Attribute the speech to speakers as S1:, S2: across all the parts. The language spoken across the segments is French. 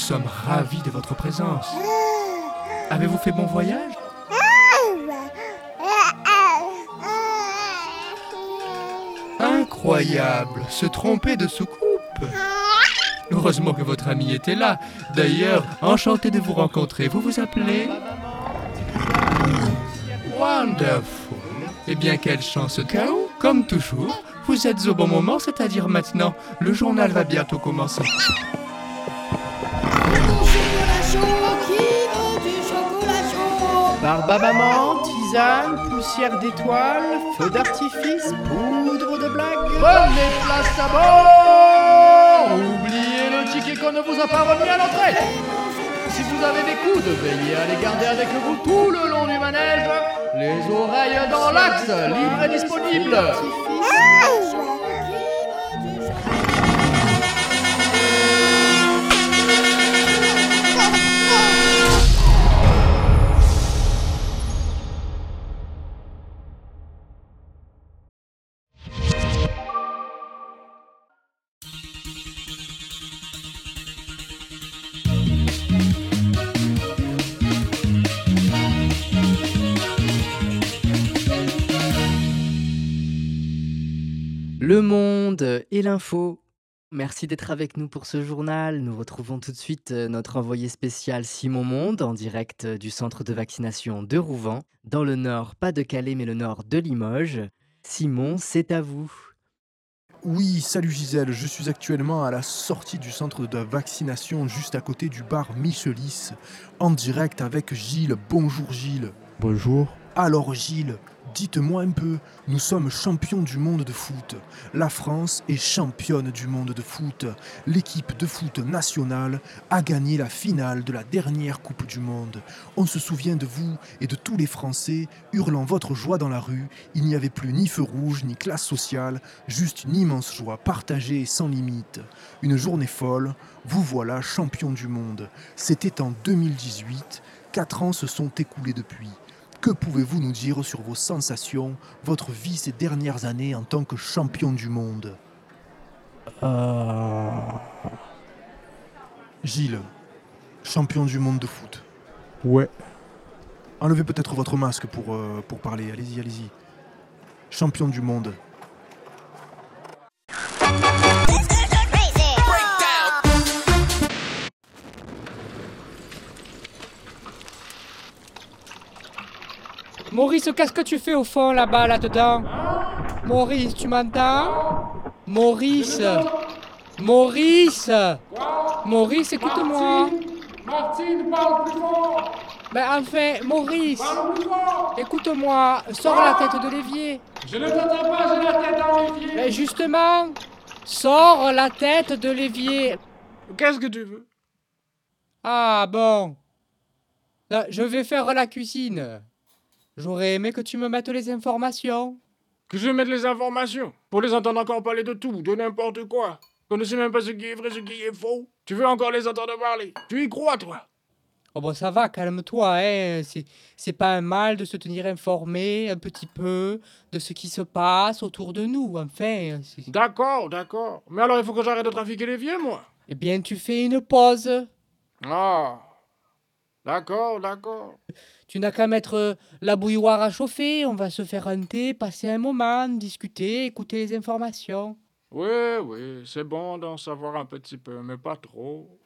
S1: sommes ravis de votre présence. Avez-vous fait bon voyage? Incroyable Se tromper de soucoupe Heureusement que votre ami était là. D'ailleurs, enchanté de vous rencontrer. Vous vous appelez? Wonderful. Eh bien, quelle chance, Kao. Comme toujours, vous êtes au bon moment, c'est-à-dire maintenant. Le journal va bientôt commencer.
S2: Barbe tisane, poussière d'étoiles, feu d'artifice, poudre de blague.
S3: Prenez place à bord Oubliez le ticket qu'on ne vous a pas remis à l'entrée Si vous avez des coudes, veillez à les garder avec vous tout le long du manège. Les oreilles dans l'axe, libre et disponible.
S2: Monde et l'info. Merci d'être avec nous pour ce journal. Nous retrouvons tout de suite euh, notre envoyé spécial Simon Monde en direct euh, du centre de vaccination de Rouvant, dans le nord, pas de Calais, mais le nord de Limoges. Simon, c'est à vous.
S4: Oui, salut Gisèle, je suis actuellement à la sortie du centre de vaccination juste à côté du bar Michelis, en direct avec Gilles. Bonjour Gilles.
S5: Bonjour.
S4: Alors Gilles, dites-moi un peu, nous sommes champions du monde de foot. La France est championne du monde de foot. L'équipe de foot nationale a gagné la finale de la dernière Coupe du Monde. On se souvient de vous et de tous les Français hurlant votre joie dans la rue. Il n'y avait plus ni feu rouge ni classe sociale, juste une immense joie partagée et sans limite. Une journée folle, vous voilà champion du monde. C'était en 2018, quatre ans se sont écoulés depuis. Que pouvez-vous nous dire sur vos sensations, votre vie ces dernières années en tant que champion du monde?
S5: Euh,
S4: Gilles, champion du monde de foot.
S5: ouais.
S4: Enlevez peut-être votre masque pour, euh, pour parler. Allez-y, allez-y. Champion du monde.
S6: Maurice, qu'est-ce que tu fais au fond là-bas, là-dedans Maurice, tu m'entends Maurice. Maurice. Maurice, écoute-moi.
S3: Martine, parle plus fort.
S6: Ben enfin, Maurice Écoute-moi, sors la tête de l'évier.
S3: Je ne t'entends pas, j'ai la tête dans l'évier.
S6: Ben justement Sors la tête de l'évier.
S3: Qu'est-ce que tu veux?
S6: Ah bon. Là, Je vais faire la cuisine. J'aurais aimé que tu me mettes les informations.
S3: Que je mette les informations Pour les entendre encore parler de tout, de n'importe quoi. On ne sait même pas ce qui est vrai, ce qui est faux. Tu veux encore les entendre parler? Tu y crois, toi?
S6: Oh bon, ça va, calme-toi, hein. C'est, c'est pas un mal de se tenir informé un petit peu de ce qui se passe autour de nous. Enfin,
S3: D'accord, d'accord. Mais alors il faut que j'arrête de trafiquer les vieux, moi?
S6: Eh bien, tu fais une pause.
S3: Ah D'accord, d'accord.
S6: Tu n'as qu'à mettre euh, la bouilloire à chauffer. On va se faire un thé, passer un moment, discuter, écouter les informations.
S3: Oui, oui, c'est bon d'en savoir un petit peu, mais pas trop.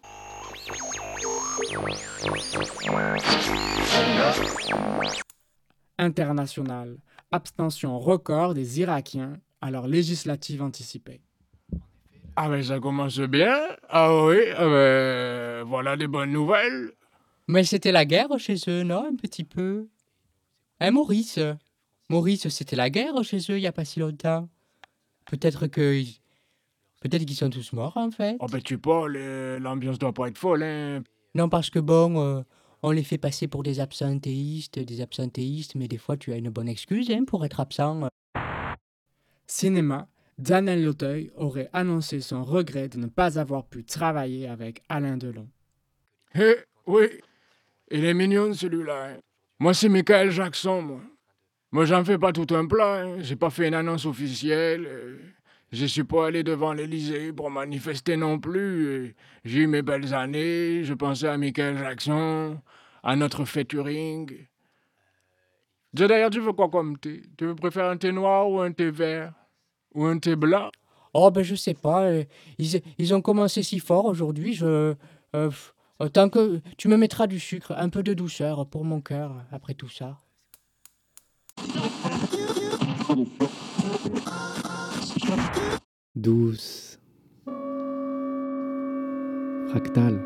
S7: internationale. Abstention record des Irakiens à leur législative anticipée.
S3: Ah mais ça commence bien. Ah oui, ah ben, voilà des bonnes nouvelles.
S6: Mais c'était la guerre chez eux, non Un petit peu? Hein, Maurice? Maurice, c'était la guerre chez eux il n'y a pas si longtemps. Peut-être que. Peut-être qu'ils sont tous morts, en fait.
S3: Oh ben tu euh, l'ambiance doit pas être folle, hein.
S6: Non, parce que bon, euh, on les fait passer pour des absentéistes, des absentéistes, mais des fois tu as une bonne excuse hein, pour être absent.
S7: Cinéma, Daniel Auteuil aurait annoncé son regret de ne pas avoir pu travailler avec Alain Delon.
S3: Eh, oui, il est mignon celui-là. hein. Moi c'est Michael Jackson, moi. Moi j'en fais pas tout un plat, hein. j'ai pas fait une annonce officielle. euh. Je suis pas allé devant l'Élysée pour manifester non plus. et J'ai eu mes belles années, je pensais à Michael Jackson, à notre featuring. D'ailleurs, tu veux quoi comme thé? Tu veux préférer un thé noir ou un thé vert? Ou un thé blanc?
S6: Oh, ben je sais pas. euh, Ils, ils ont commencé si fort aujourd'hui. Je. euh, euh, tant que. Tu me mettras du sucre, un peu de douceur pour mon cœur après tout ça.
S2: Douce. Fractale.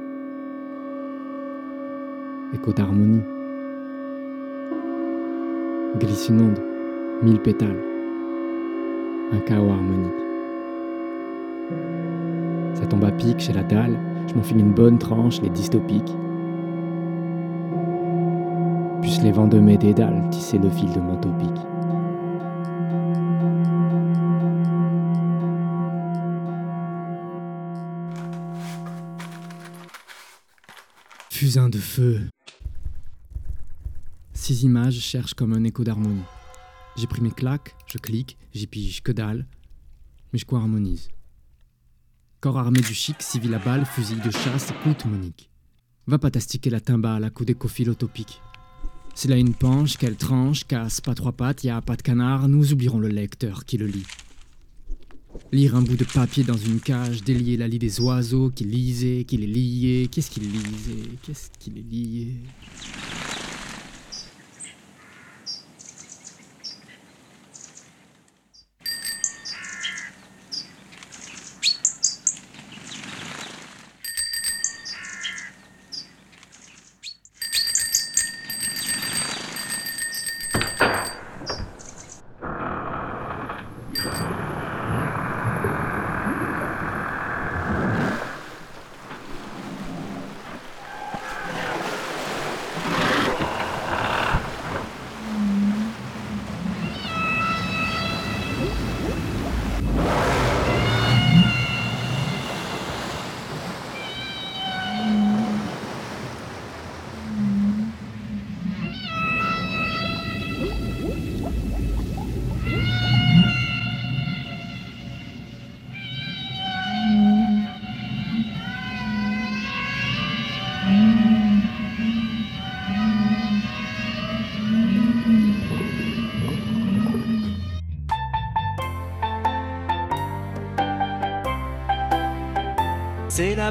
S2: Écho d'harmonie. Onde. Mille pétales. Un chaos harmonique. Ça tombe à pic chez la dalle. Je m'enfile une bonne tranche, les dystopiques. Puissent les vents de mes dédales tisser le fil de mon topique. Fusain de feu. Six images cherchent comme un écho d'harmonie. J'ai pris mes claques, je clique, j'y pige que dalle, mais je co-harmonise. Corps armé du chic, civil à balle, fusil de chasse, écoute Monique. Va pas t'astiquer la timbale à coups d'écophile utopique. C'est là une penche, qu'elle tranche, casse, pas trois pattes, y a pas de canard, nous oublierons le lecteur qui le lit. Lire un bout de papier dans une cage, délier la lie des oiseaux qui lisaient, qui les liaient. Qu'est-ce qu'il lisait Qu'est-ce qu'il les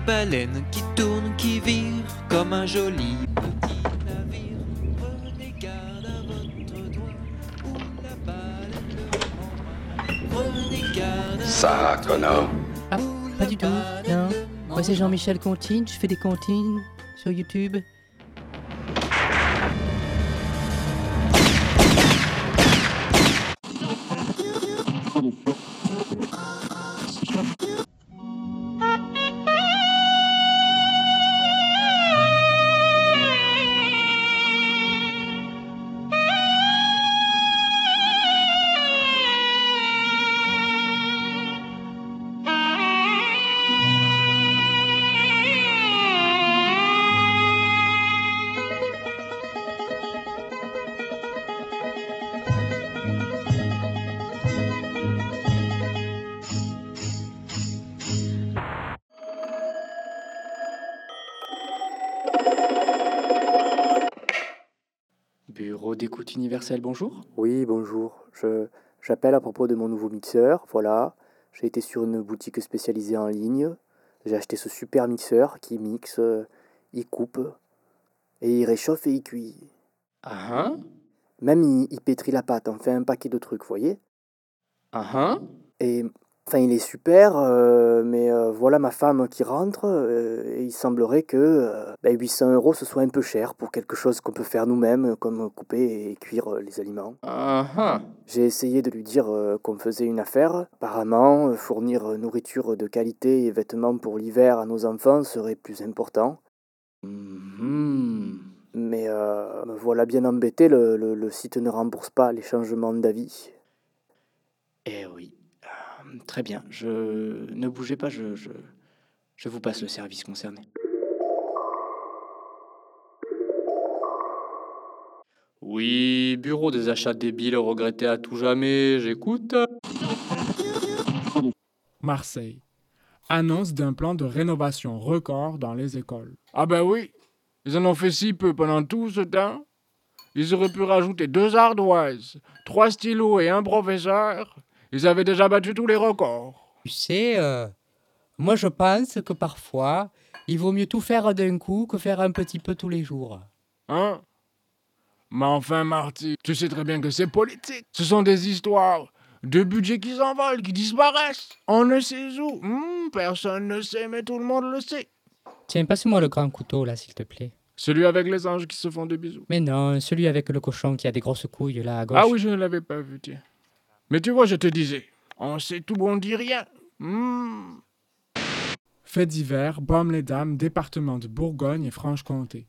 S8: baleine qui tourne, qui vire comme un joli petit navire. Prenez garde à votre doigt ou la baleine le prendra. Prenez garde à
S9: Ça, connard.
S6: Ah, pas du tout, non. Moi, c'est Jean-Michel Contine, je fais des comptines sur YouTube.
S2: Bonjour.
S10: Oui, bonjour. Je j'appelle à propos de mon nouveau mixeur. Voilà, j'ai été sur une boutique spécialisée en ligne. J'ai acheté ce super mixeur qui mixe, euh, il coupe et il réchauffe et il cuit.
S2: Ah
S10: Même il, il pétrit la pâte, on fait un paquet de trucs, voyez?
S2: Ah ah
S10: Et enfin, il est super, euh, mais euh, voilà ma femme qui rentre euh, et il semblerait que euh, ben, 800 euros ce soit un peu cher pour quelque chose qu'on peut faire nous-mêmes, comme couper et cuire les aliments. J'ai essayé de lui dire qu'on faisait une affaire. Apparemment, fournir nourriture de qualité et vêtements pour l'hiver à nos enfants serait plus important.
S2: Mhm.
S10: Mais me voilà bien embêté, le, le- le site ne rembourse pas les changements d'avis.
S2: Eh oui. Très bien. Je ne bougez pas, je, je, je vous passe le service concerné. Oui, bureau des achats débiles regrettés à tout jamais, j'écoute.
S11: Marseille. Annonce d'un plan de rénovation record dans les écoles.
S3: Ah ben oui, ils en ont fait si peu pendant tout ce temps. Ils auraient pu rajouter deux ardoises, trois stylos et un professeur. Ils avaient déjà battu tous les records.
S6: Tu sais, euh, moi je pense que parfois, il vaut mieux tout faire d'un coup que faire un petit peu tous les jours.
S3: Hein? Mais enfin, Marty, tu sais très bien que c'est politique. Ce sont des histoires de budgets qui s'envolent, qui disparaissent. On ne sait où. Hmm, personne ne sait, mais tout le monde le sait.
S6: Tiens, passe-moi le grand couteau là, s'il te plaît.
S3: Celui avec les anges qui se font des bisous.
S6: Mais non, celui avec le cochon qui a des grosses couilles là à gauche.
S3: Ah oui, je ne l'avais pas vu, tiens. Mais tu vois, je te disais, on sait tout, on dit rien. Hmm.
S11: Fait divers, Baume-les-Dames, département de Bourgogne et Franche-Comté.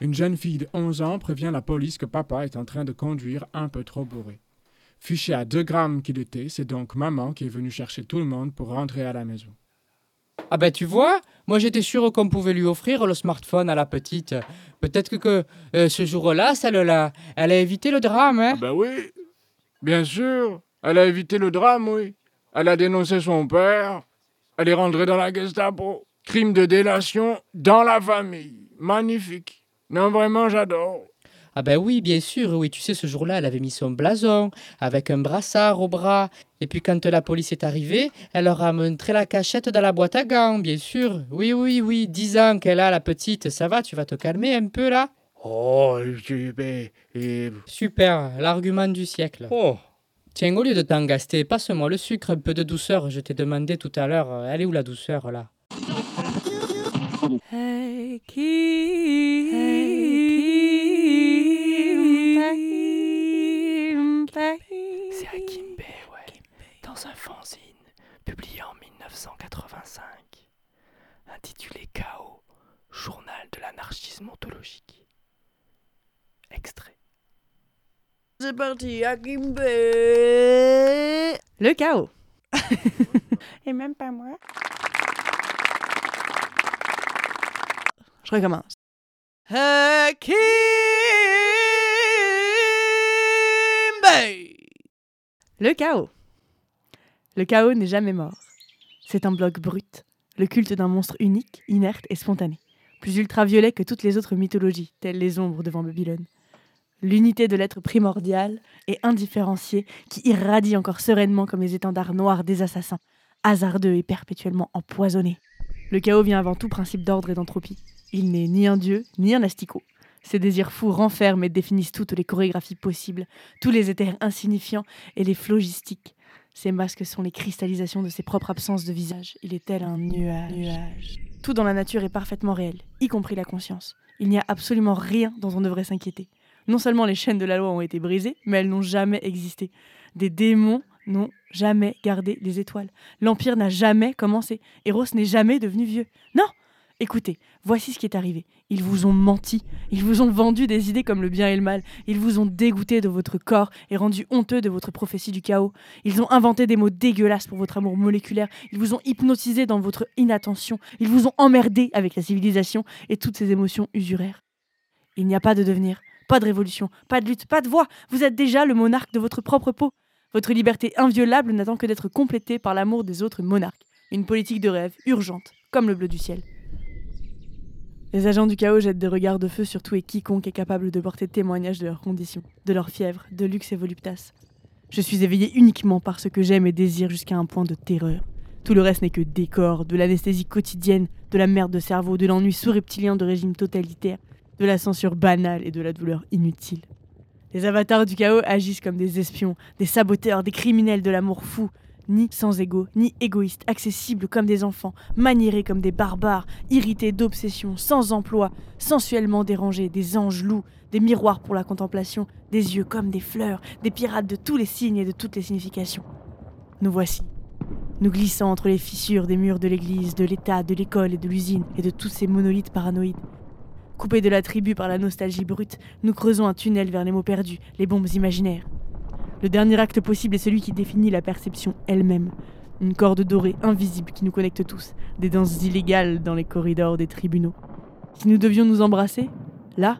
S11: Une jeune fille de 11 ans prévient la police que papa est en train de conduire un peu trop bourré. Fiché à 2 grammes qu'il était, c'est donc maman qui est venue chercher tout le monde pour rentrer à la maison.
S6: Ah ben tu vois, moi j'étais sûr qu'on pouvait lui offrir le smartphone à la petite. Peut-être que, que, euh, ce jour-là, celle-là, elle a évité le drame, hein
S3: Ah ben oui, bien sûr. Elle a évité le drame, oui. Elle a dénoncé son père. Elle est rentrée dans la Gestapo. Crime de délation dans la famille. Magnifique. Non, vraiment, j'adore.
S6: Ah ben oui, bien sûr, oui, tu sais, ce jour-là, elle avait mis son blason, avec un brassard au bras. Et puis quand la police est arrivée, elle leur a montré la cachette dans la boîte à gants, bien sûr. Oui, oui, oui, dix ans qu'elle a, la petite. Ça va, tu vas te calmer un peu, là?
S3: Oh, et-
S6: Super, l'argument du siècle.
S3: Oh,
S6: Tiens, au lieu de t'en gaster, passe-moi le sucre, un peu de douceur. Je t'ai demandé tout à l'heure, euh, elle est où la douceur, là?
S12: Hey,
S13: C'est à Kimbe, ouais. Dans un fanzine publié en 1985, intitulé Chaos, journal de l'anarchisme ontologique. Extrait.
S12: C'est parti, Akimbe Le chaos. Et même pas moi. Je recommence. Akimbe Le chaos. Le chaos n'est jamais mort. C'est un bloc brut, le culte d'un monstre unique, inerte et spontané, plus ultraviolet que toutes les autres mythologies, telles les ombres devant Babylone l'unité de l'être primordial et indifférencié qui irradie encore sereinement comme les étendards noirs des assassins, hasardeux et perpétuellement empoisonnés. Le chaos vient avant tout principe d'ordre et d'entropie. Il n'est ni un dieu, ni un asticot. Ses désirs fous renferment et définissent toutes les chorégraphies possibles, tous les éthers insignifiants et les phlogistiques. Ses masques sont les cristallisations de ses propres absences de visage. Il est tel un nuage. Tout dans la nature est parfaitement réel, y compris la conscience. Il n'y a absolument rien dont on devrait s'inquiéter. Non seulement les chaînes de la loi ont été brisées, mais elles n'ont jamais existé. Des démons n'ont jamais gardé les étoiles. L'Empire n'a jamais commencé. Eros n'est jamais devenu vieux. Non Écoutez, voici ce qui est arrivé. Ils vous ont menti. Ils vous ont vendu des idées comme le bien et le mal. Ils vous ont dégoûté de votre corps et rendu honteux de votre prophétie du chaos. Ils ont inventé des mots dégueulasses pour votre amour moléculaire. Ils vous ont hypnotisé dans votre inattention. Ils vous ont emmerdé avec la civilisation et toutes ces émotions usuraires. Il n'y a pas de devenir. Pas de révolution, pas de lutte, pas de voix. Vous êtes déjà le monarque de votre propre peau. Votre liberté inviolable n'attend que d'être complétée par l'amour des autres monarques. Une politique de rêve urgente, comme le bleu du ciel. Les agents du chaos jettent des regards de feu sur tout et quiconque est capable de porter témoignage de leurs conditions, de leur fièvre, de luxe et voluptas. Je suis éveillé uniquement par ce que j'aime et désire jusqu'à un point de terreur. Tout le reste n'est que décor, de l'anesthésie quotidienne, de la merde de cerveau, de l'ennui sous-reptilien de régime totalitaire, de la censure banale et de la douleur inutile. Les avatars du chaos agissent comme des espions, des saboteurs, des criminels de l'amour fou, ni sans ego, ni égoïstes, accessibles comme des enfants, maniérés comme des barbares, irrités d'obsession, sans emploi, sensuellement dérangés, des anges loups, des miroirs pour la contemplation, des yeux comme des fleurs, des pirates de tous les signes et de toutes les significations. Nous voici, nous glissant entre les fissures des murs de l'église, de l'État, de l'école et de l'usine, et de tous ces monolithes paranoïdes. Coupés de la tribu par la nostalgie brute, nous creusons un tunnel vers les mots perdus, les bombes imaginaires. Le dernier acte possible est celui qui définit la perception elle-même. Une corde dorée invisible qui nous connecte tous, des danses illégales dans les corridors des tribunaux. Si nous devions nous embrasser, là,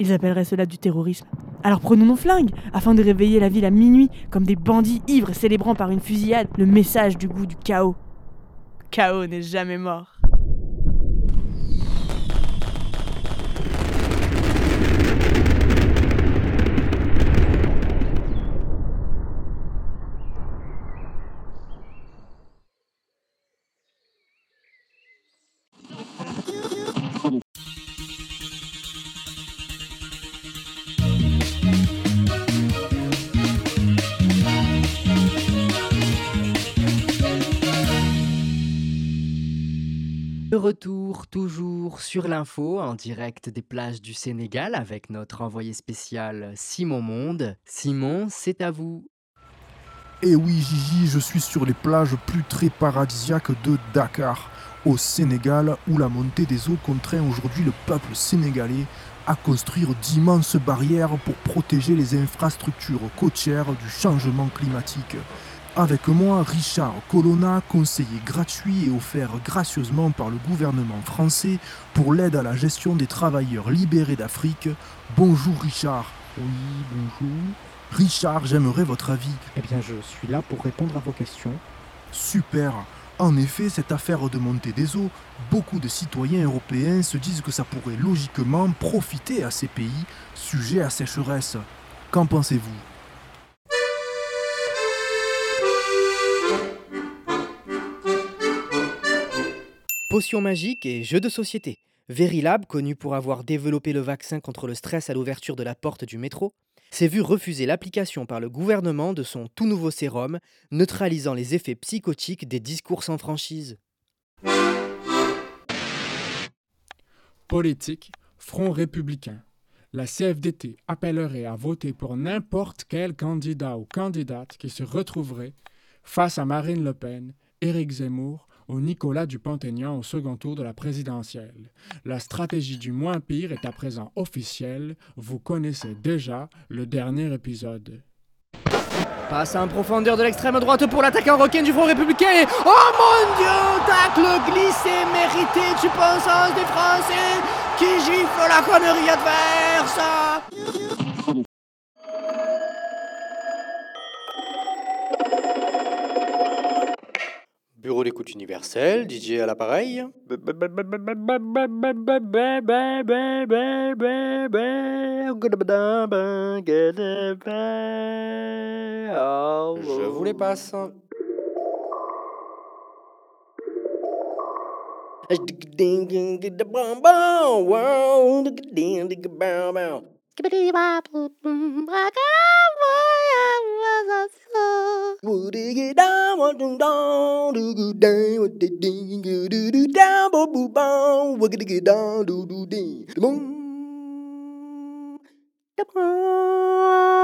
S12: ils appelleraient cela du terrorisme. Alors prenons nos flingues, afin de réveiller la ville à minuit, comme des bandits ivres célébrant par une fusillade le message du goût du chaos. chaos n'est jamais mort.
S14: Retour toujours sur l'info en direct des plages du Sénégal avec notre envoyé spécial Simon Monde. Simon, c'est à vous.
S4: Et Eh oui, Gigi, je suis sur les plages plus très paradisiaques de Dakar, au Sénégal, où la montée des eaux contraint aujourd'hui le peuple sénégalais à construire d'immenses barrières pour protéger les infrastructures côtières du changement climatique. Avec moi, Richard Colonna, conseiller gratuit et offert gracieusement par le gouvernement français pour l'aide à la gestion des travailleurs libérés d'Afrique. Bonjour Richard.
S15: Oui, bonjour.
S4: Richard, j'aimerais votre avis.
S15: Eh bien, je suis là pour répondre à vos questions.
S4: Super. En effet, cette affaire de montée des eaux, beaucoup de citoyens européens se disent que ça pourrait logiquement profiter à ces pays sujets à sécheresse. Qu'en pensez-vous?
S1: Potions magiques et jeux de société. Verilab, connu pour avoir développé le vaccin contre le stress à l'ouverture de la porte du métro, s'est vu refuser l'application par le gouvernement de son tout nouveau sérum, neutralisant les effets psychotiques des discours sans franchise.
S7: Politique, Front républicain. La CFDT appellerait à voter pour n'importe quel candidat ou candidate qui se retrouverait face à Marine Le Pen, Éric Zemmour ou Nicolas Dupont-Aignan au second tour de la présidentielle. La stratégie du moins pire est à présent officielle. Vous connaissez déjà le dernier épisode.
S1: Passe en profondeur de l'extrême droite pour l'attaquant requin du Front républicain. Oh mon dieu, tacle glissé, mérité, penses aux des Français qui gifle la connerie adverse.
S2: Bureau d'écoute universel, DJ à l'appareil. Je vous les passe. Would it get down on. the down do go ding do do do down ding the moon the moon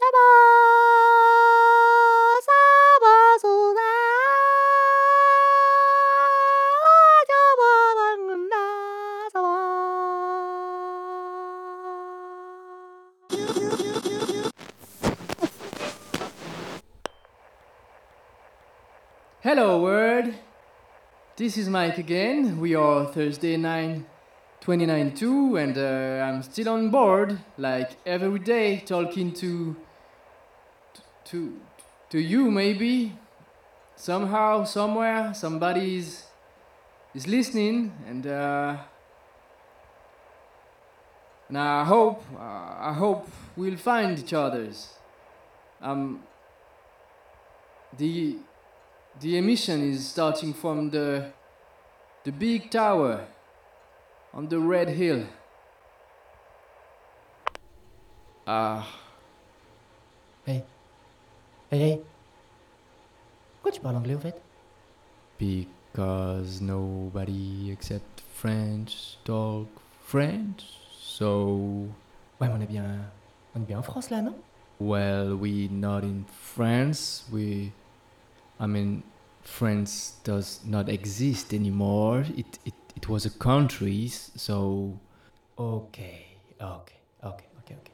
S2: the
S16: Hello, world. This is Mike again. We are Thursday 9 2092, and uh, I'm still on board, like every day, talking to. to. to you, maybe. Somehow, somewhere, somebody is. is listening, and. Uh, and I hope. Uh, I hope we'll find each other's. Um. The the emission is starting from the the big tower on the red hill. Ah.
S17: Hey. Hey, hey. Pourquoi tu parles anglais au fait
S18: Because nobody except French talk French, so.
S17: Ouais, mais on est bien. On est bien en France là, non
S18: Well, we not in France. We, I mean, France does not exist anymore. It it, it was a country, so.
S17: Ok, ok, ok, ok, ok.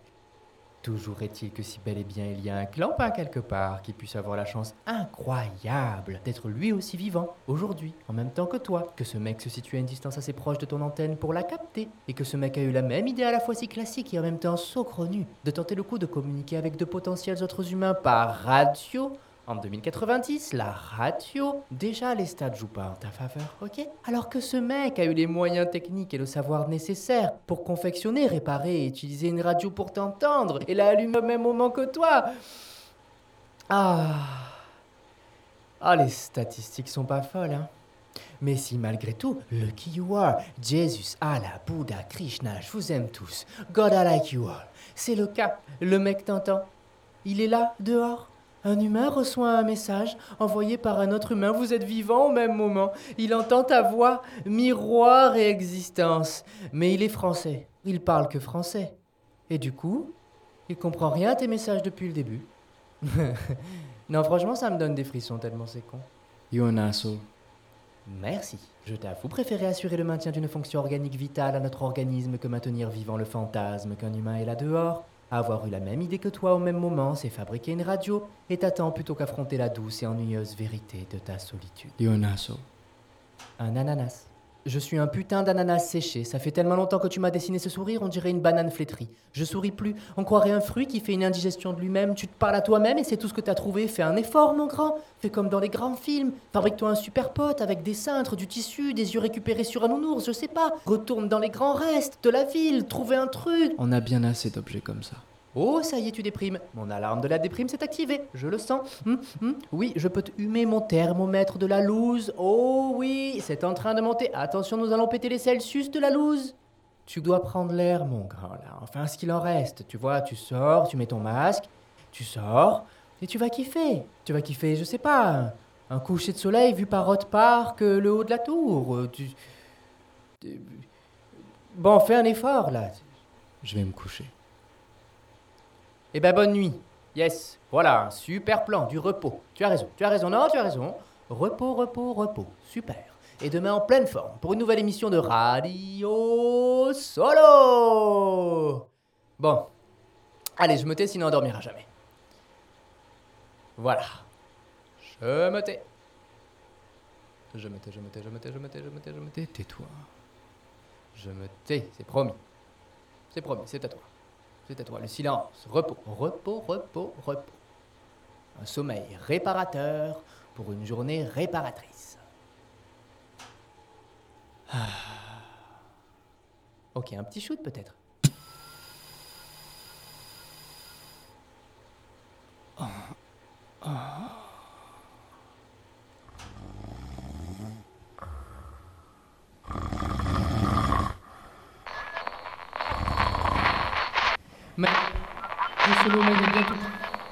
S17: Toujours est-il que si bel et bien il y a un clampin quelque part qui puisse avoir la chance incroyable d'être lui aussi vivant, aujourd'hui, en même temps que toi, que ce mec se situe à une distance assez proche de ton antenne pour la capter, et que ce mec a eu la même idée à la fois si classique et en même temps saugrenue de tenter le coup de communiquer avec de potentiels autres humains par radio,
S2: En 2090, la radio, déjà les stats jouent pas en ta faveur, ok? Alors que ce mec a eu les moyens techniques et le savoir nécessaire pour confectionner, réparer et utiliser une radio pour t'entendre, et l'a allumé au même moment que toi. Ah. Ah, les statistiques sont pas folles, hein mais si malgré tout, lucky you are, Jesus, Allah, Bouddha, Krishna, je vous aime tous, God I like you all, c'est le cas, le mec t'entend. Il est là, dehors. Un humain reçoit un message envoyé par un autre humain. Vous êtes vivant au même moment. Il entend ta voix, miroir et existence. Mais il est français. Il parle que français. Et du coup, il comprend rien à tes messages depuis le début. non, franchement, ça me donne des frissons tellement c'est con.
S19: You're an asshole.
S2: Merci. Je t'avoue préférer assurer le maintien d'une fonction organique vitale à notre organisme que maintenir vivant le fantasme qu'un humain est là dehors. Avoir eu la même idée que toi au même moment, c'est fabriquer une radio et t'attends plutôt qu'affronter la douce et ennuyeuse vérité de ta solitude.
S19: Asshole.
S2: Un ananas. Je suis un putain d'ananas séché. Ça fait tellement longtemps que tu m'as dessiné ce sourire, on dirait une banane flétrie. Je souris plus. On croirait un fruit qui fait une indigestion de lui-même. Tu te parles à toi-même et c'est tout ce que t'as trouvé. Fais un effort, mon grand. Fais comme dans les grands films. Fabrique-toi un super pote avec des cintres, du tissu, des yeux récupérés sur un nounours, je sais pas. Retourne dans les grands restes de la ville. Trouver un truc.
S19: On a bien assez d'objets comme ça.
S2: Oh, ça y est, tu déprimes. Mon alarme de la déprime s'est activée. Je le sens. Hum, hum. Oui, je peux te humer mon thermomètre de la loose. Oh oui, c'est en train de monter. Attention, nous allons péter les Celsius de la loose. Tu dois prendre l'air, mon grand, là. Enfin, ce qu'il en reste. Tu vois, tu sors, tu mets ton masque, tu sors, et tu vas kiffer. Tu vas kiffer, je sais pas, un coucher de soleil vu par Hot Park, euh, le haut de la tour. euh, Tu... Bon, fais un effort, là.
S19: Je vais me coucher.
S2: Eh ben bonne nuit. Yes. Voilà, un super plan, du repos. Tu as raison, tu as raison, non, tu as raison. Repos, repos, repos. Super. Et demain en pleine forme pour une nouvelle émission de Radio Solo. Bon. Allez, je me tais, sinon on dormira jamais. Voilà. Je me tais. Je me tais, je me tais, je me tais, je me tais, je me tais, je me tais. Tais-toi. Je me tais, c'est promis. C'est promis, c'est à toi. C'est à toi. Le silence, repos, repos, repos, repos. Un sommeil réparateur pour une journée réparatrice. Ah. Ok, un petit shoot peut-être.
S19: Mais. Le solo mec est bientôt.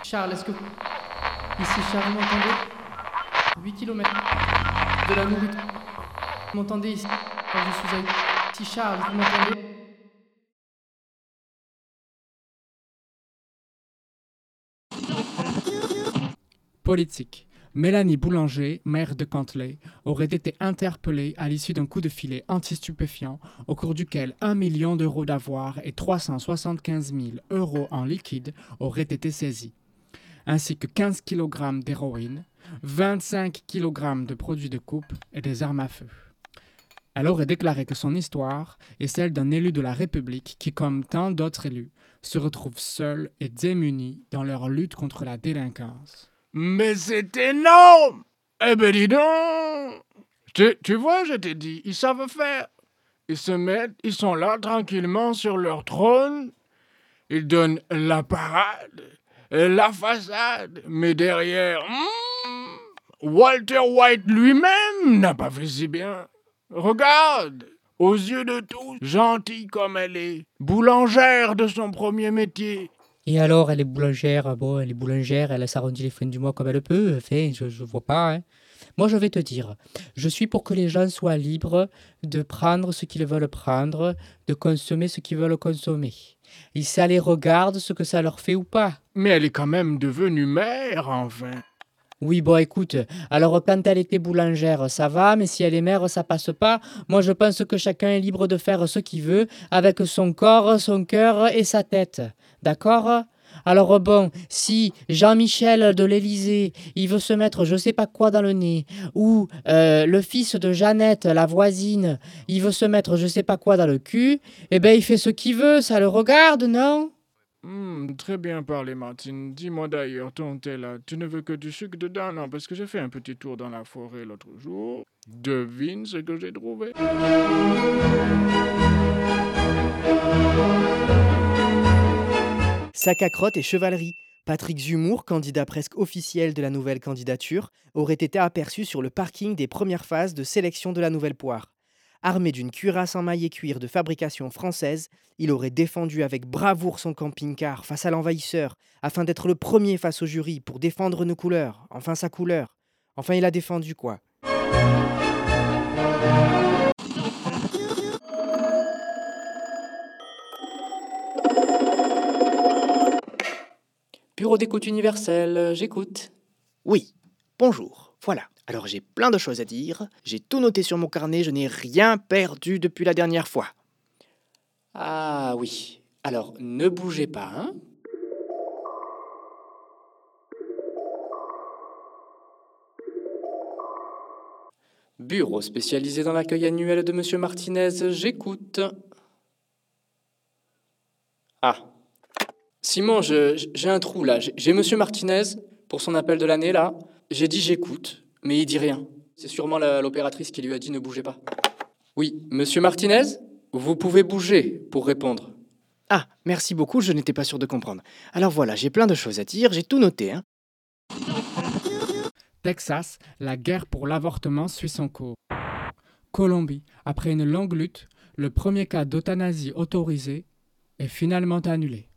S19: Charles, est-ce que. Ici, Charles, vous m'entendez? 8 km. De la nourriture. Vous m'entendez ici? Quand je suis avec. Ici, Charles, vous m'entendez?
S7: Politique. Mélanie Boulanger, maire de Cantley, aurait été interpellée à l'issue d'un coup de filet anti-stupéfiant au cours duquel 1 million d'euros d'avoir et 375 000 euros en liquide auraient été saisis, ainsi que 15 kg d'héroïne, 25 kg de produits de coupe et des armes à feu. Elle aurait déclaré que son histoire est celle d'un élu de la République qui, comme tant d'autres élus, se retrouve seul et démuni dans leur lutte contre la délinquance.
S3: Mais c'est énorme Eh ben dis donc tu, tu vois, je t'ai dit, ils savent faire. Ils se mettent, ils sont là tranquillement sur leur trône. Ils donnent la parade, la façade, mais derrière, hmm, Walter White lui-même n'a pas fait si bien. Regarde, aux yeux de tous, gentille comme elle est, boulangère de son premier métier.
S6: Et alors, elle est boulangère, bon, elle est boulangère, elle s'arrondit les fins du mois comme elle peut, je vois pas, hein. Moi, je vais te dire, je suis pour que les gens soient libres de prendre ce qu'ils veulent prendre, de consommer ce qu'ils veulent consommer. Et ça les regarde ce que ça leur fait ou pas.
S3: Mais elle est quand même devenue mère, enfin.
S6: Oui, bon, écoute, alors quand elle était boulangère, ça va, mais si elle est mère, ça passe pas. Moi, je pense que chacun est libre de faire ce qu'il veut avec son corps, son cœur et sa tête. D'accord? Alors bon, si Jean-Michel de l'Élysée, il veut se mettre je sais pas quoi dans le nez, ou euh, le fils de Jeannette, la voisine, il veut se mettre je sais pas quoi dans le cul, eh ben il fait ce qu'il veut, ça le regarde, non?
S3: Hmm, très bien parlé, Martine. Dis-moi d'ailleurs, ton thé là, tu ne veux que du sucre dedans? Non, parce que j'ai fait un petit tour dans la forêt l'autre jour. Devine ce que j'ai trouvé.
S2: Sac à crotte et chevalerie. Patrick Zumour, candidat presque officiel de la nouvelle candidature, aurait été aperçu sur le parking des premières phases de sélection de la nouvelle poire. Armé d'une cuirasse en maille et cuir de fabrication française, il aurait défendu avec bravoure son camping-car face à l'envahisseur, afin d'être le premier face au jury pour défendre nos couleurs, enfin sa couleur. Enfin, il a défendu quoi?
S20: Bureau d'écoute universelle, j'écoute.
S21: Oui, bonjour. Voilà. Alors j'ai plein de choses à dire. J'ai tout noté sur mon carnet, je n'ai rien perdu depuis la dernière fois.
S20: Ah oui. Alors, ne bougez pas, hein Bureau spécialisé dans l'accueil annuel de Monsieur Martinez, j'écoute. Ah. Simon, je- j'ai un trou là. J'ai- Monsieur Martinez pour son appel de l'année là. J'ai dit j'écoute, mais il dit rien. C'est sûrement l'opératrice qui lui a dit ne bougez pas. Oui, Monsieur Martinez, vous pouvez bouger pour répondre.
S21: Ah, merci beaucoup, je n'étais pas sûr de comprendre. Alors voilà, j'ai plein de choses à dire, j'ai tout noté. Hein.
S7: Texas, la guerre pour l'avortement suit son cours. Colombie, après une longue lutte, le premier cas d'euthanasie autorisé est finalement annulé.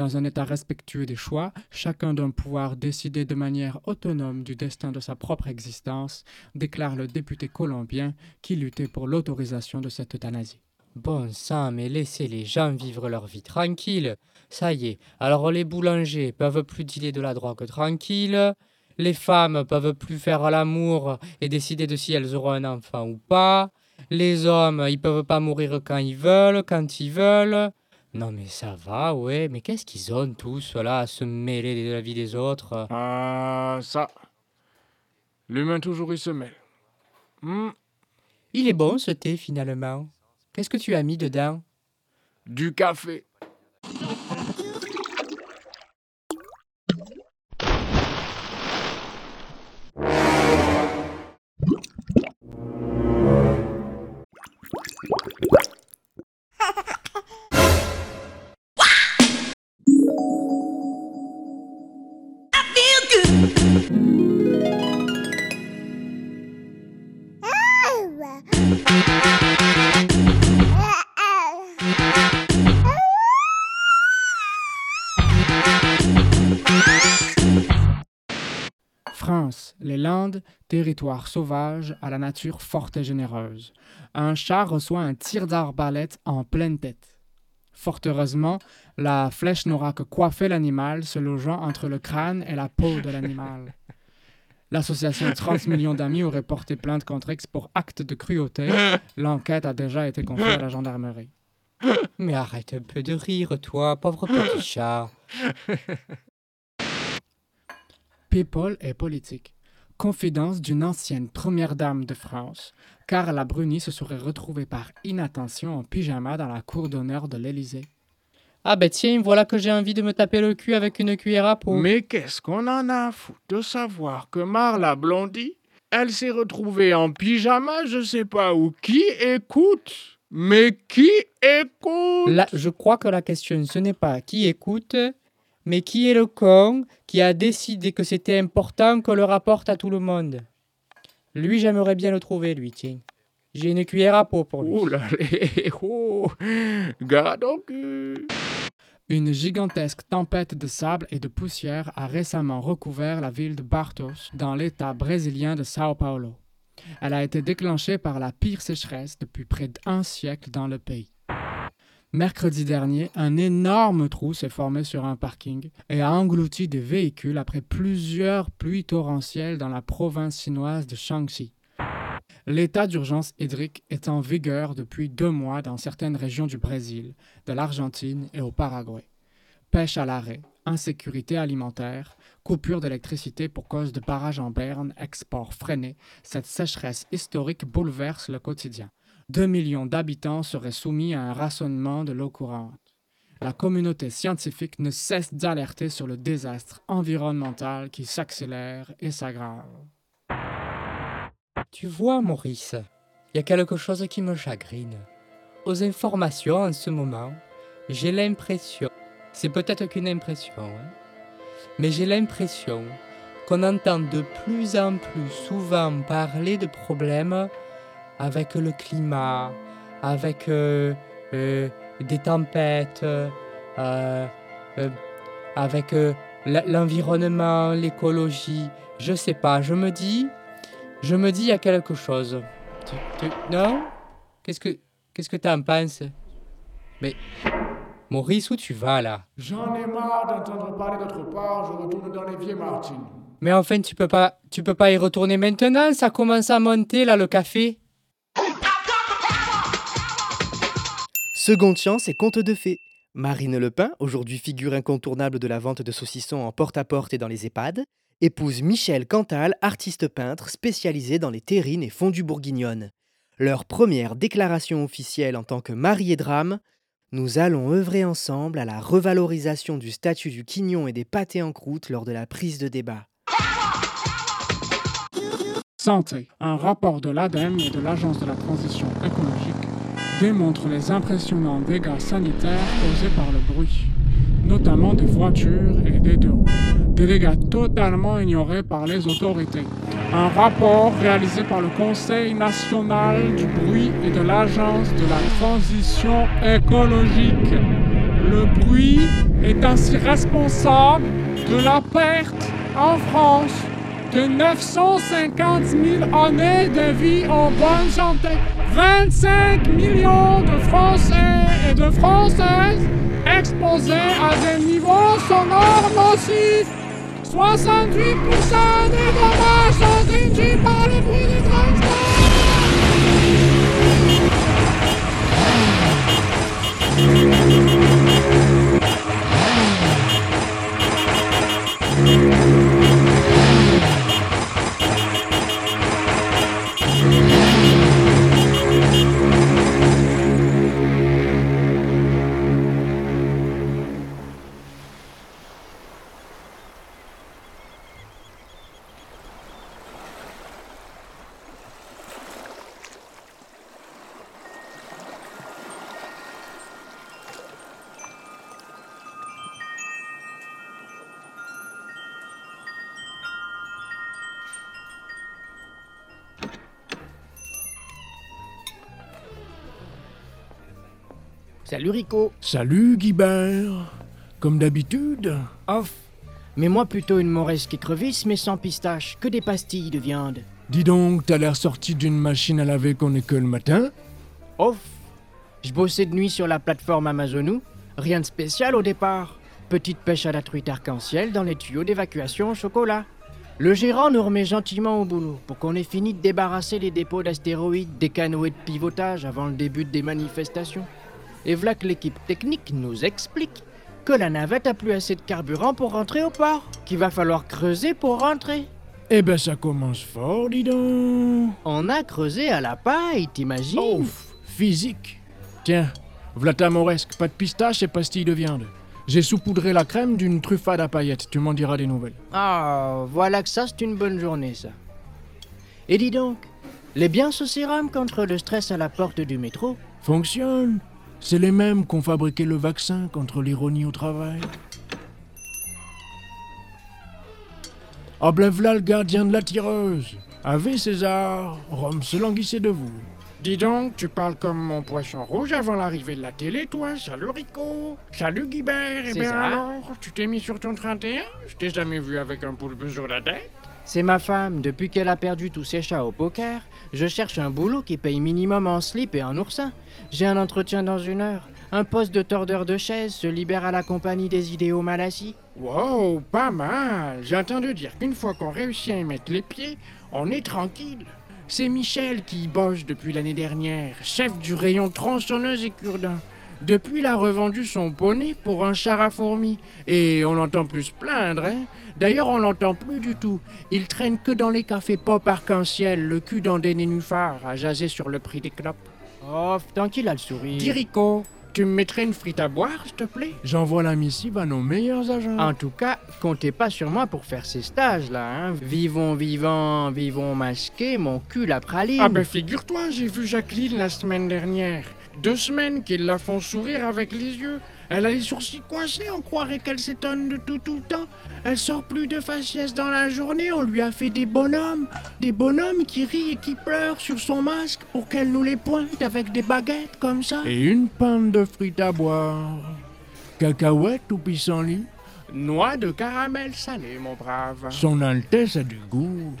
S7: Dans un État respectueux des choix, chacun doit pouvoir décider de manière autonome du destin de sa propre existence, déclare le député colombien qui luttait pour l'autorisation de cette euthanasie.
S6: Bon sang, mais laissez les gens vivre leur vie tranquille. Ça y est, alors les boulangers peuvent plus dealer de la drogue tranquille. Les femmes peuvent plus faire l'amour et décider de si elles auront un enfant ou pas. Les hommes, ils peuvent pas mourir quand ils veulent, quand ils veulent. Non mais ça va, ouais, mais qu'est-ce qu'ils ont tous là à se mêler de la vie des autres?
S3: Ah, ça. L'humain toujours il se mêle. Hmm,
S6: Il est bon ce thé finalement. Qu'est-ce que tu as mis dedans?
S3: Du café.
S7: Territoire sauvage à la nature forte et généreuse. Un chat reçoit un tir d'arbalète en pleine tête. Fort heureusement, la flèche n'aura que coiffé l'animal, se logeant entre le crâne et la peau de l'animal. L'association 30 millions d'amis aurait porté plainte contre X pour acte de cruauté. L'enquête a déjà été confiée à la gendarmerie.
S6: Mais arrête un peu de rire, toi, pauvre petit chat.
S7: People et politique. Confidence d'une ancienne première dame de France. Carla Bruni se serait retrouvée par inattention en pyjama dans la cour d'honneur de l'Élysée.
S6: Ah ben tiens, voilà que j'ai envie de me taper le cul avec une cuillère à peau.
S3: Mais qu'est-ce qu'on en a à foutre de savoir que Marla Blondie, elle s'est retrouvée en pyjama, je sais pas où. Qui écoute? Mais qui écoute?
S6: Là, je crois que la question, ce n'est pas qui écoute, mais qui est le con qui a décidé que c'était important qu'on le rapporte à tout le monde? Lui, j'aimerais bien le trouver, lui, tiens. J'ai une cuillère à peau pour lui.
S3: Oh là là, oh, garde au cul.
S7: Une gigantesque tempête de sable et de poussière a récemment recouvert la ville de Bartos, dans l'état brésilien de Sao Paulo. Elle a été déclenchée par la pire sécheresse depuis près d'un siècle dans le pays. Mercredi dernier, un énorme trou s'est formé sur un parking et a englouti des véhicules après plusieurs pluies torrentielles dans la province chinoise de Shaanxi. L'état d'urgence hydrique est en vigueur depuis deux mois dans certaines régions du Brésil, de l'Argentine et au Paraguay. Pêche à l'arrêt, insécurité alimentaire, coupure d'électricité pour cause de barrages en berne, export freiné, cette sécheresse historique bouleverse le quotidien. 2 millions d'habitants seraient soumis à un rationnement de l'eau courante. la communauté scientifique ne cesse d'alerter sur le désastre environnemental qui s'accélère et s'aggrave.
S6: Tu vois, Maurice, il y a quelque chose qui me chagrine. Aux informations en ce moment, j'ai l'impression, c'est peut-être qu'une impression, hein, mais j'ai l'impression qu'on entend de plus en plus souvent parler de problèmes avec le climat, avec euh, euh, des tempêtes, euh, avec l'environnement, l'écologie. Je sais pas, je me dis, je me dis il y a quelque chose. Tu- tu- non? Qu'est-ce que qu'est-ce que t'en penses? Mais Maurice, où tu vas là?
S3: J'en ai marre d'entendre parler d'autre part, je retourne dans les vieilles Martines.
S6: Mais enfin, tu peux pas, tu peux pas y retourner maintenant. Ça commence à monter là le café?
S2: Seconde chance et conte de fées. Marine Lepin, aujourd'hui figure incontournable de la vente de saucissons en porte-à-porte et dans les EHPAD, épouse Michel Cantal, artiste peintre spécialisé dans les terrines et fondues bourguignonnes. Leur première déclaration officielle en tant que mari et drame, nous allons œuvrer ensemble à la revalorisation du statut du quignon et des pâtés en croûte lors de la prise de débat.
S7: Santé. Un rapport de l'ADEME et de l'Agence de la transition démontre les impressionnants dégâts sanitaires causés par le bruit, notamment des voitures et des deux roues. Des dégâts totalement ignorés par les autorités. Un rapport réalisé par le Conseil national du bruit et de l'Agence de la transition écologique. Le bruit est ainsi responsable de la perte en France de 950 000 années de vie en bonne santé. 25 millions de Français et de Françaises exposés à des niveaux sonores nocifs. 68% des dommages sont induits par le bruit du
S1: Salut Rico.
S3: Salut Guibert. Comme d'habitude.
S1: Off. Mets-moi plutôt une moresque écrevisse mais sans pistache, que des pastilles de viande.
S3: Dis donc, t'as l'air sorti d'une machine à laver qu'on est que le matin
S1: Off. Je bossais de nuit sur la plateforme Amazonou. Rien de spécial au départ. Petite pêche à la truite arc-en-ciel dans les tuyaux d'évacuation au chocolat. Le gérant nous remet gentiment au boulot pour qu'on ait fini de débarrasser les dépôts d'astéroïdes des canoës de pivotage avant le début des manifestations. Et voilà que l'équipe technique nous explique que la navette a plus assez de carburant pour rentrer au port, qu'il va falloir creuser pour rentrer.
S3: Eh ben ça commence fort, dis donc.
S1: On a creusé à la paille, t'imagines?
S3: Ouf, physique. Tiens, v'là ta moresque, pas de pistache et pastilles de viande. J'ai saupoudré la crème d'une truffade à paillettes, tu m'en diras des nouvelles.
S1: Ah, voilà que ça, c'est une bonne journée, ça. Et dis donc, les bien ce sérum contre le stress à la porte du métro
S3: Fonctionne. C'est les mêmes qu'ont fabriqué le vaccin contre l'ironie au travail. Ah ben v'là le gardien de la tireuse. Ave César, Rome se languissait de vous.
S7: Dis donc, tu parles comme mon poisson rouge avant l'arrivée de la télé, toi. Salut Rico. Salut Guibert. Eh bien alors, tu t'es mis sur ton 31 Je t'ai jamais vu avec un poulpe sur la tête.
S1: C'est ma femme, depuis qu'elle a perdu tous ses chats au poker, je cherche un boulot qui paye minimum en slip et en oursin. J'ai un entretien dans une heure. Un poste de tordeur de chaise se libère à la compagnie des idéaux mal assis.
S7: Wow, pas mal. J'ai entendu dire qu'une fois qu'on réussit à y mettre les pieds, on est tranquille. C'est Michel qui y bosse depuis l'année dernière, chef du rayon tronçonneuse et cure-dent. Depuis, il a revendu son poney pour un char à fourmis. Et on l'entend plus se plaindre, hein. D'ailleurs, on l'entend plus du tout. Il traîne que dans les cafés pop arc-en-ciel, le cul dans des nénuphars, à jaser sur le prix des clopes.
S1: Oh, tant qu'il a le sourire.
S7: Dis Rico,
S11: Tu me mettrais une frite à boire, s'il te plaît? J'envoie la missive à nos meilleurs agents.
S22: En tout cas, comptez pas sur moi pour faire ces stages-là. Hein. Vivons vivants, vivons masqués, mon cul la praline.
S11: Ah ben figure-toi, j'ai vu Jacqueline la semaine dernière. Deux semaines qu'ils la font sourire avec les yeux. Elle a les sourcils coincés, on croirait qu'elle s'étonne de tout tout le temps. Elle sort plus de faciès dans la journée, on lui a fait des bonhommes. Des bonhommes qui rient et qui pleurent sur son masque pour qu'elle nous les pointe avec des baguettes comme ça. Et une pinte de frites à boire. Cacahuètes ou pissenlit? Noix de caramel salé, mon brave. Son Altesse a du goût.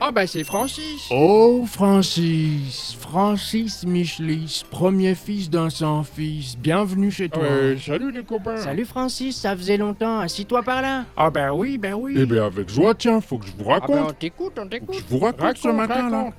S11: Oh ben c'est Francis. Oh Francis, Francis Michelis, premier fils d'un sans-fils. Bienvenue chez toi. salut les copains.
S22: Salut Francis, ça faisait longtemps. Assis-toi par là.
S11: Ah ben oui, ben oui. Eh ben avec joie, tiens, faut que je vous
S22: Ah ben, on
S11: raconte.
S22: t'écoute, on t'écoute.
S11: je vous raconte ce matin là.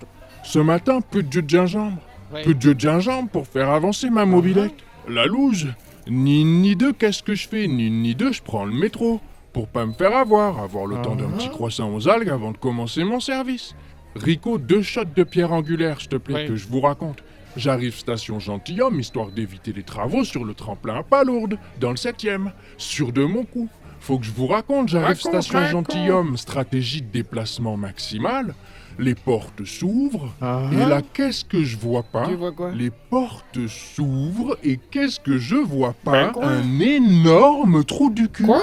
S11: Ce matin, peu de jus de gingembre. Peu de jus de gingembre pour faire avancer ma mobilette. La loose. Ni une ni deux, qu'est-ce que je fais? Ni une ni deux, je prends le métro. Pour pas me faire avoir, avoir le temps d'un petit croissant aux algues avant de commencer mon service. Rico, deux shots de pierre angulaire, s'il te plaît, que je vous raconte. J'arrive station Gentilhomme, histoire d'éviter les travaux sur le tremplin à Palourde, dans le 7ème, sûr de mon coup. Faut que je vous raconte, j'arrive station
S22: raconte.
S11: Gentilhomme, stratégie de déplacement maximale. Les portes s'ouvrent,
S22: Ah.
S11: et là, qu'est-ce que je vois pas
S22: Tu vois quoi
S11: Les portes s'ouvrent, et qu'est-ce que je vois pas
S22: Ben quoi
S11: Un énorme trou du cul.
S22: Quoi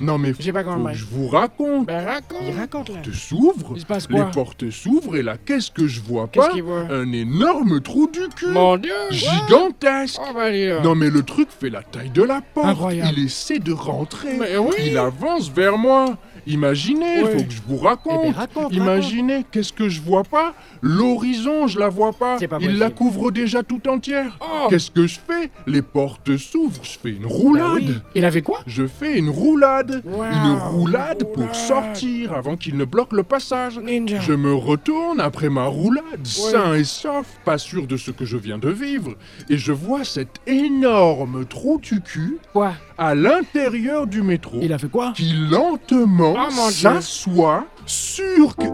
S11: Non mais
S22: J'ai pas
S11: faut
S22: compris.
S11: que je vous raconte.
S22: Ben raconte. Il raconte là.
S11: portes s'ouvrent,
S22: Il se passe
S11: les portes s'ouvrent, et là, qu'est-ce que je vois
S22: Qu'est-ce
S11: pas
S22: qu'il voit
S11: Un énorme trou du cul
S22: Mon Dieu
S11: Gigantesque
S22: Oh bah dis donc.
S11: Non mais le truc fait la taille de la porte
S22: Incroyable.
S11: Il essaie de rentrer
S22: Mais oui.
S11: Il avance vers moi Imaginez, faut que je vous raconte.
S22: Eh ben, raconte,
S11: Imaginez, qu'est-ce que je vois pas? L'horizon, je la vois pas. Il la couvre déjà tout entière.
S22: Oh.
S11: Qu'est-ce que je fais? Les portes s'ouvrent, je fais une roulade.
S22: Ben oui. Il avait quoi?
S11: Je fais une roulade.
S22: Wow.
S11: Une roulade pour sortir avant qu'il ne bloque le passage.
S22: Ninja.
S11: je me retourne après ma roulade, sain et sauf, pas sûr de ce que je viens de vivre, et je vois cet énorme trou du cul
S22: Quoi?
S11: à l'intérieur du métro
S22: Il a fait quoi?
S11: qui lentement
S22: Oh, mon Dieu.
S11: s'assoit sur que...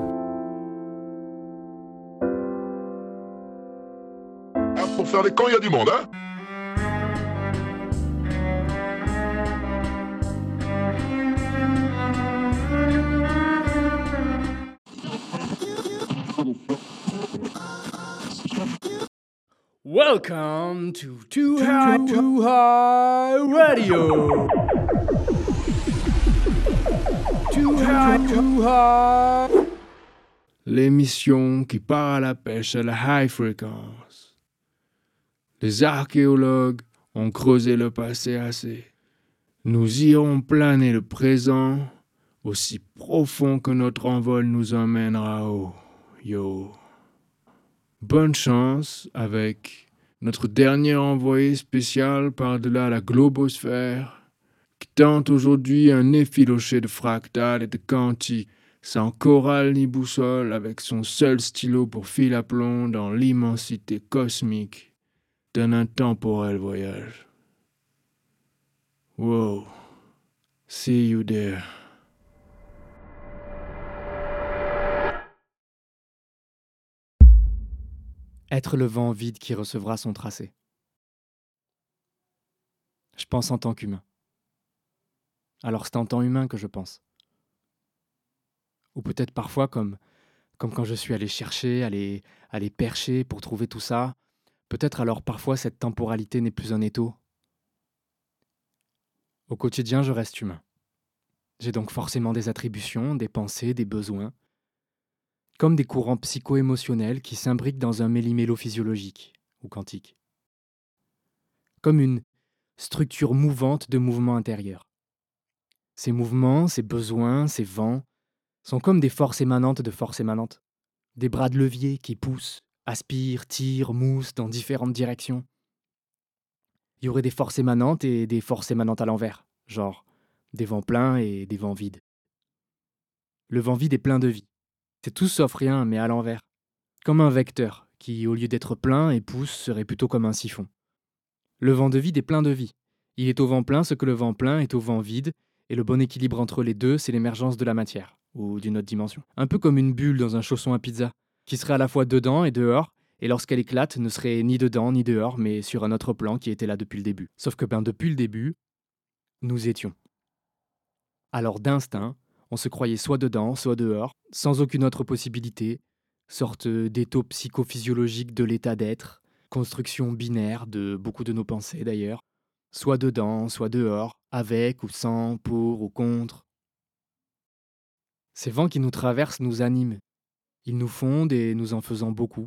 S23: Ah, pour faire les camps, il y a du monde, hein?
S1: Welcome to Too High, Too High Radio.
S11: L'émission qui part à la pêche à la high fréquence. Les archéologues ont creusé le passé assez. Nous irons planer le présent aussi profond que notre envol nous emmènera haut. Yo. Bonne chance avec notre dernier envoyé spécial par-delà la globosphère, tente aujourd'hui un effiloché de fractales et de quantiques, sans chorale ni boussole, avec son seul stylo pour fil à plomb dans l'immensité cosmique d'un intemporel voyage. Wow. See you there.
S2: Être le vent vide qui recevra son tracé. Je pense en tant qu'humain. Alors c'est en tant humain que je pense. Ou peut-être parfois comme, comme quand je suis allé chercher, aller, aller percher pour trouver tout ça. Peut-être alors parfois cette temporalité n'est plus un étau. Au quotidien, je reste humain. J'ai donc forcément des attributions, des pensées, des besoins, comme des courants psycho-émotionnels qui s'imbriquent dans un méli-mélo physiologique ou quantique. Comme une structure mouvante de mouvements intérieurs. Ces mouvements, ces besoins, ces vents sont comme des forces émanantes de forces émanantes, des bras de levier qui poussent, aspirent, tirent, moussent dans différentes directions. Il y aurait des forces émanantes et des forces émanantes à l'envers, genre des vents pleins et des vents vides. Le vent vide est plein de vie. C'est tout sauf rien, mais à l'envers. Comme un vecteur, qui, au lieu d'être plein et pousse, serait plutôt comme un siphon. Le vent de vide est plein de vie. Il est au vent plein ce que le vent plein est au vent vide, et le bon équilibre entre les deux, c'est l'émergence de la matière, ou d'une autre dimension. Un peu comme une bulle dans un chausson à pizza, qui serait à la fois dedans et dehors, et lorsqu'elle éclate, ne serait ni dedans ni dehors, mais sur un autre plan qui était là depuis le début. Sauf que ben depuis le début, nous étions. Alors d'instinct, on se croyait soit dedans, soit dehors, sans aucune autre possibilité, sorte d'étau psychophysiologique de l'état d'être, construction binaire de beaucoup de nos pensées d'ailleurs, soit dedans, soit dehors, avec ou sans, pour ou contre. Ces vents qui nous traversent nous animent. Ils nous fondent et nous en faisons beaucoup.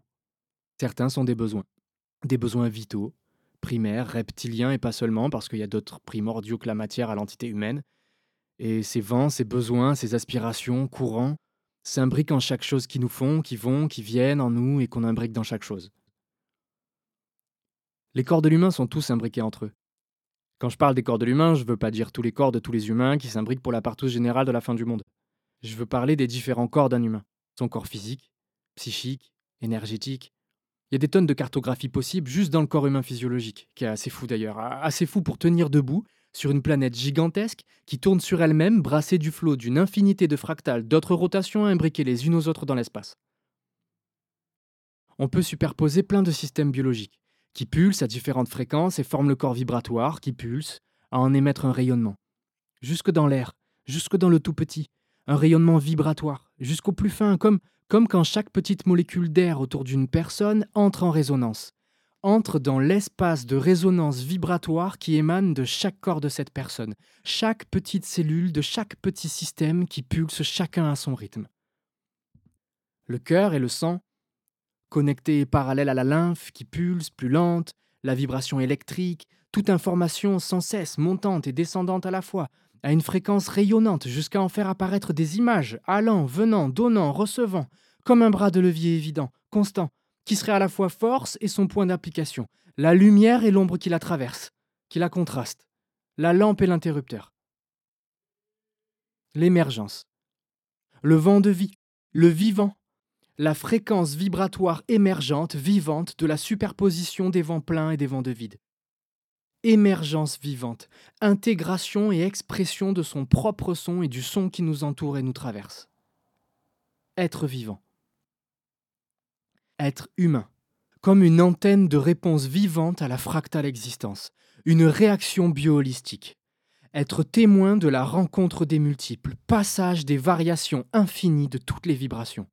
S2: Certains sont des besoins. Des besoins vitaux, primaires, reptiliens et pas seulement, parce qu'il y a d'autres primordiaux que la matière à l'entité humaine. Et ces vents, ces besoins, ces aspirations, courants, s'imbriquent en chaque chose qui nous font, qui vont, qui viennent en nous et qu'on imbrique dans chaque chose. Les corps de l'humain sont tous imbriqués entre eux. Quand je parle des corps de l'humain, je ne veux pas dire tous les corps de tous les humains qui s'imbriquent pour la partouze générale de la fin du monde. Je veux parler des différents corps d'un humain. Son corps physique, psychique, énergétique. Il y a des tonnes de cartographie possibles juste dans le corps humain physiologique, qui est assez fou d'ailleurs, assez fou pour tenir debout sur une planète gigantesque qui tourne sur elle-même, brassée du flot d'une infinité de fractales, d'autres rotations imbriquées les unes aux autres dans l'espace. On peut superposer plein de systèmes biologiques, qui pulsent à différentes fréquences et forment le corps vibratoire qui pulse à en émettre un rayonnement. Jusque dans l'air, jusque dans le tout petit, un rayonnement vibratoire, jusqu'au plus fin, comme, comme quand chaque petite molécule d'air autour d'une personne entre en résonance, entre dans l'espace de résonance vibratoire qui émane de chaque corps de cette personne, chaque petite cellule de chaque petit système qui pulse chacun à son rythme. Le cœur et le sang, connectés et parallèles à la lymphe qui pulse plus lente, la vibration électrique, toute information sans cesse montante et descendante à la fois, à une fréquence rayonnante jusqu'à en faire apparaître des images, allant, venant, donnant, recevant, comme un bras de levier évident, constant, qui serait à la fois force et son point d'application, la lumière et l'ombre qui la traverse, qui la contraste, la lampe et l'interrupteur. L'émergence. Le vent de vie, le vivant, la fréquence vibratoire émergente, vivante de la superposition des vents pleins et des vents de vide émergence vivante, intégration et expression de son propre son et du son qui nous entoure et nous traverse. Être vivant. Être humain, comme une antenne de réponse vivante à la fractale existence, une réaction bioholistique. Être témoin de la rencontre des multiples, passage des variations infinies de toutes les vibrations.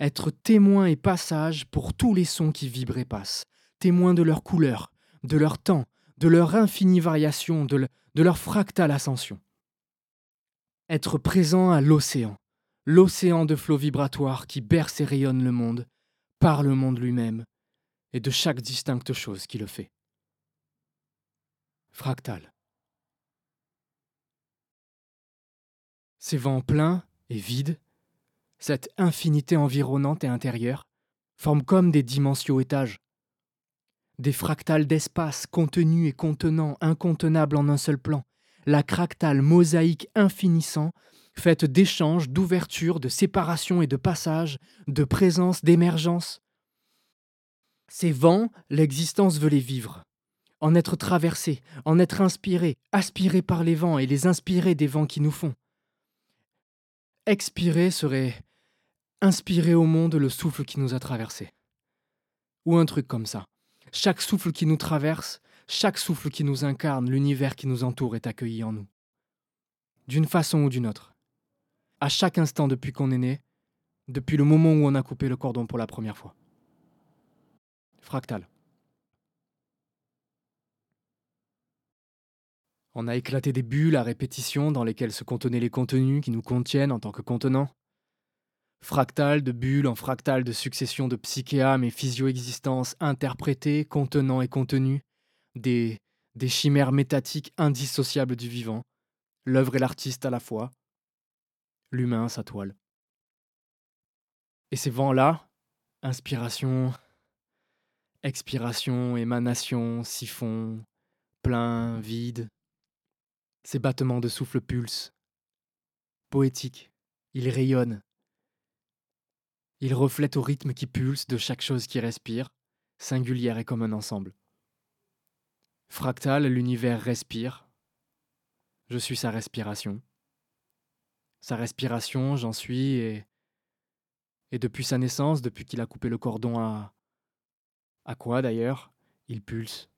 S2: Être témoin et passage pour tous les sons qui vibrent et passent, témoin de leur couleur, de leur temps, de leur infinie variation, de, de leur fractale ascension. Être présent à l'océan, l'océan de flots vibratoires qui berce et rayonne le monde, par le monde lui-même, et de chaque distincte chose qui le fait. Fractal. Ces vents pleins et vides, cette infinité environnante et intérieure, forment comme des dimensions étages, des fractales d'espace contenus et contenant, incontenables en un seul plan, la cractale mosaïque infinissant, faite d'échanges, d'ouverture, de séparation et de passage, de présence, d'émergence. Ces vents, l'existence veut les vivre, en être traversés, en être inspirés, aspirés par les vents et les inspirés des vents qui nous font. Expirer serait inspirer au monde le souffle qui nous a traversés. Ou un truc comme ça. Chaque souffle qui nous traverse, chaque souffle qui nous incarne, l'univers qui nous entoure est accueilli en nous. D'une façon ou d'une autre. À chaque instant depuis qu'on est né, depuis le moment où on a coupé le cordon pour la première fois. Fractal. On a éclaté des bulles à répétition dans lesquelles se contenaient les contenus qui nous contiennent en tant que contenants fractal de bulles en fractal de succession de psychéames et physio-existences interprétées, contenant et contenues, des, chimères métatiques indissociables du vivant, l'œuvre et l'artiste à la fois, l'humain sa toile. Et ces vents-là, inspiration, expiration, émanation, siphon, plein, vide, ces battements de souffle pulse, poétiques, ils rayonnent, il reflète au rythme qui pulse de chaque chose qui respire, singulière et comme un ensemble. Fractal, l'univers respire. Je suis sa respiration. Sa respiration, j'en suis, et, et depuis sa naissance, depuis qu'il a coupé le cordon à, À quoi d'ailleurs Il pulse.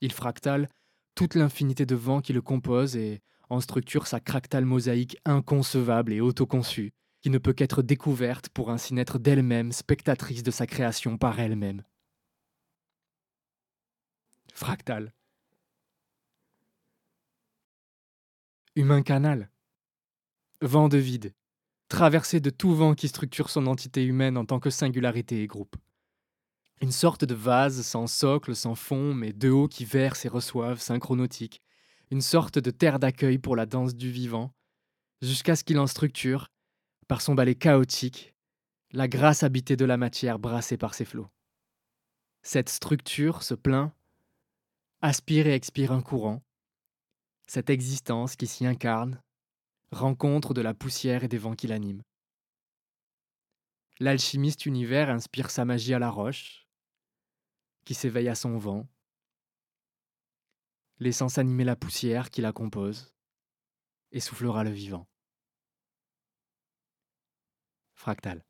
S2: Il fractale toute l'infinité de vents qui le composent et en structure sa cractale mosaïque inconcevable et autoconçue, ne peut qu'être découverte pour ainsi naître d'elle-même, spectatrice de sa création par elle-même. Fractal. Humain canal. Vent de vide. Traversé de tout vent qui structure son entité humaine en tant que singularité et groupe. Une sorte de vase sans socle, sans fond, mais de haut qui verse et reçoive, synchronautique. Une sorte de terre d'accueil pour la danse du vivant, jusqu'à ce qu'il en structure, par son balai chaotique, la grâce habitée de la matière brassée par ses flots. Cette structure se plaint, aspire et expire un courant, cette existence qui s'y incarne, rencontre de la poussière et des vents qui l'animent. L'alchimiste univers inspire sa magie à la roche, qui s'éveille à son vent, laissant s'animer la poussière qui la compose, et soufflera le vivant. Fractal.